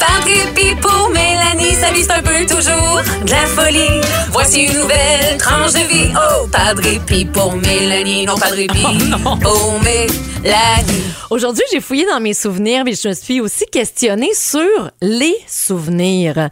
Par répit pour Mélanie, vie c'est un peu toujours de la folie. Voici une nouvelle tranche de vie. Oh, pas de répit pour Mélanie, non pas de répit pour Mélanie. Aujourd'hui, j'ai fouillé dans mes souvenirs, mais je me suis aussi questionnée sur les souvenirs.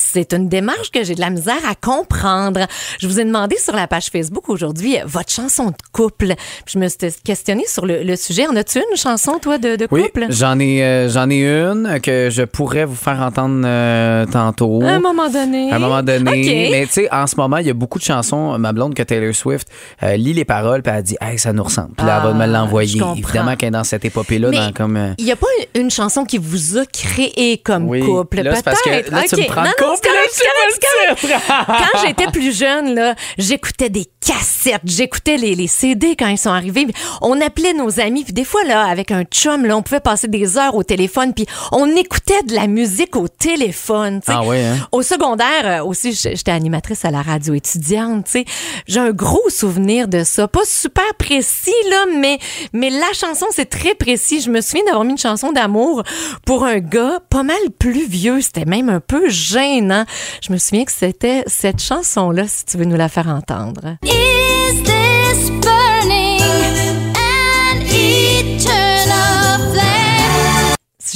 C'est une démarche que j'ai de la misère à comprendre. Je vous ai demandé sur la page Facebook aujourd'hui euh, votre chanson de couple. Puis je me suis questionnée sur le, le sujet. En as-tu une chanson, toi, de, de Oui, couple? j'en ai, euh, j'en ai une que je pourrais vous faire entendre euh, tantôt. À un moment donné. À un moment donné. Mais tu sais, en ce moment, il y a beaucoup de chansons, ma blonde, que Taylor Swift euh, lit les paroles, puis elle dit, hey, ça nous ressemble. Puis là, elle va me Ah, l'envoyer. Évidemment qu'elle est dans cette épopée-là, Mais dans comme. Il n'y a pas une chanson qui vous a créé comme Oui. couple? Là, parce que là, tu me prends Non, non, c'est correct, c'est correct, correct. Quand j'étais plus jeune, là, j'écoutais des cassettes, j'écoutais les, les CD quand ils sont arrivés. On appelait nos amis, puis des fois, là, avec un chum, là, on pouvait passer des heures au téléphone, puis on écoutait de la musique au téléphone. Ah ouais, hein? Au secondaire euh, aussi, j'étais animatrice à la radio étudiante. J'ai un gros souvenir de ça. Pas super précis, là, mais, mais la chanson, c'est très précis. Je me souviens d'avoir mis une chanson d'amour pour un gars pas mal plus vieux. C'était même un peu gênant. Je me souviens que c'était cette chanson-là, si tu veux nous la faire entendre.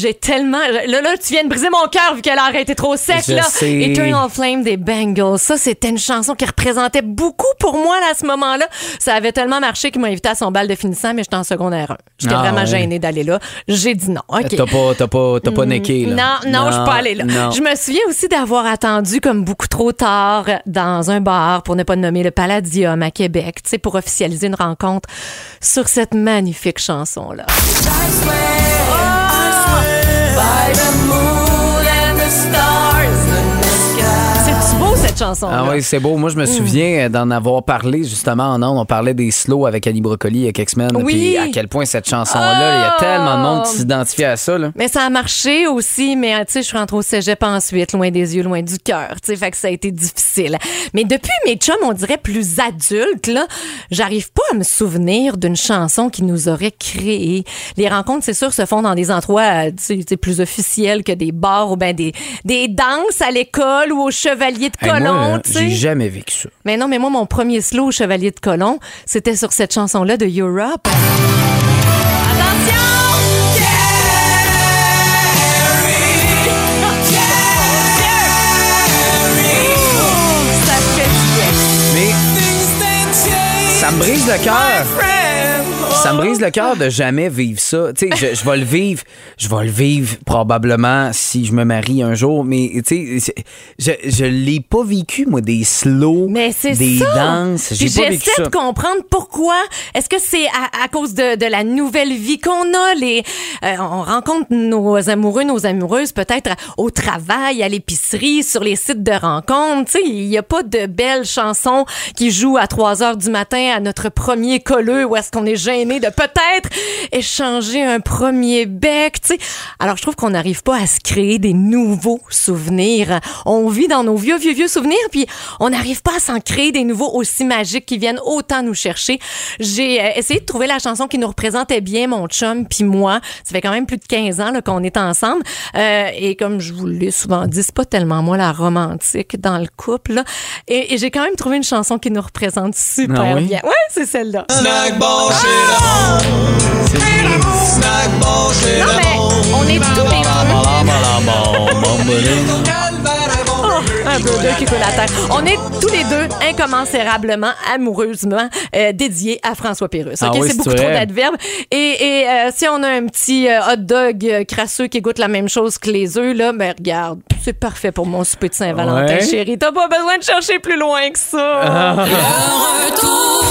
J'ai tellement. Là, là, tu viens de briser mon cœur vu qu'elle a arrêté trop sec, Je là. sais. Eternal Flame des Bengals. Ça, c'était une chanson qui représentait beaucoup pour moi, là, à ce moment-là. Ça avait tellement marché qu'il m'a invité à son bal de finissant, mais j'étais en secondaire 1. J'étais Ah, vraiment ouais. gênée d'aller là. J'ai dit non. OK. T'as pas, t'as pas, t'as pas necké, là. Non, non, je suis pas allée là. non. Je me souviens aussi d'avoir attendu comme beaucoup trop tard dans un bar, pour ne pas nommer le Palladium à Québec, tu sais, pour officialiser une rencontre sur cette magnifique chanson-là. Ah oui, c'est beau. Moi, je me souviens euh, d'en avoir parlé justement en ondes. On parlait des slows avec Annie Brocoli il y a quelques semaines. Oui. Puis à quel point cette chanson-là, il y a Oh. tellement de monde qui s'identifie à ça. Là. Mais ça a marché aussi, mais tu sais, je suis rentrée au cégep ensuite, loin des yeux, loin du cœur, tu sais, fait que ça a été difficile. Mais depuis mes chums, on dirait plus adultes, là, j'arrive pas à me souvenir d'une chanson qui nous aurait créé. Les rencontres, c'est sûr, se font dans des endroits, euh, tu sais, plus officiels que des bars ou ben des, des danses à l'école ou au Chevalier de Hey, Colomb, euh, tu sais. j'ai jamais vécu ça. Mais non, mais moi, mon premier slow au Chevalier de Colomb, c'était sur cette chanson-là de Europe. Mais ça me brise le cœur. Ça me brise le cœur de jamais vivre ça. Tu sais, je, je vais le vivre. Je vais le vivre probablement si je me marie un jour. Mais tu sais, je, je l'ai pas vécu, moi, des Mais c'est des ça. danses. J'ai pas vécu ça. de comprendre pourquoi. Est-ce que c'est à, à cause de, de la nouvelle vie qu'on a? Les, euh, on rencontre nos amoureux, nos amoureuses, peut-être au travail, à l'épicerie, sur les sites de rencontres? Tu sais, il n'y a pas de belles chansons qui jouent à 3 heures du matin à notre premier colleux où est-ce qu'on est gêné de peut-être échanger un premier bec. Tu sais. Alors, je trouve qu'on n'arrive pas à se créer des nouveaux souvenirs. On vit dans nos vieux, vieux, vieux souvenirs, puis on n'arrive pas à s'en créer des nouveaux aussi magiques qui viennent autant nous chercher. J'ai euh, essayé de trouver la chanson qui nous représentait bien, mon chum puis moi. Ça fait quand même plus de 15 ans là, qu'on est ensemble. Euh, et comme je vous l'ai souvent dit, c'est pas tellement moi la romantique dans le couple. là. Et, et j'ai quand même trouvé une chanson qui nous représente super Ah oui? bien. Ouais, c'est celle-là. Snack bar chez Non, mais monde. on est tous les. Un deux qui coule la terre. On est tous les deux incommensérablement, amoureusement euh, dédiés à François Pérus. Ah OK? oui, c'est beaucoup vrai. trop d'adverbes. Et, et euh, si on a un petit euh, hot dog crasseux qui goûte la même chose que les œufs, là, ben regarde, c'est parfait pour mon souper de Saint-Valentin, Ouais. chérie. T'as pas besoin de chercher plus loin que ça. Le retour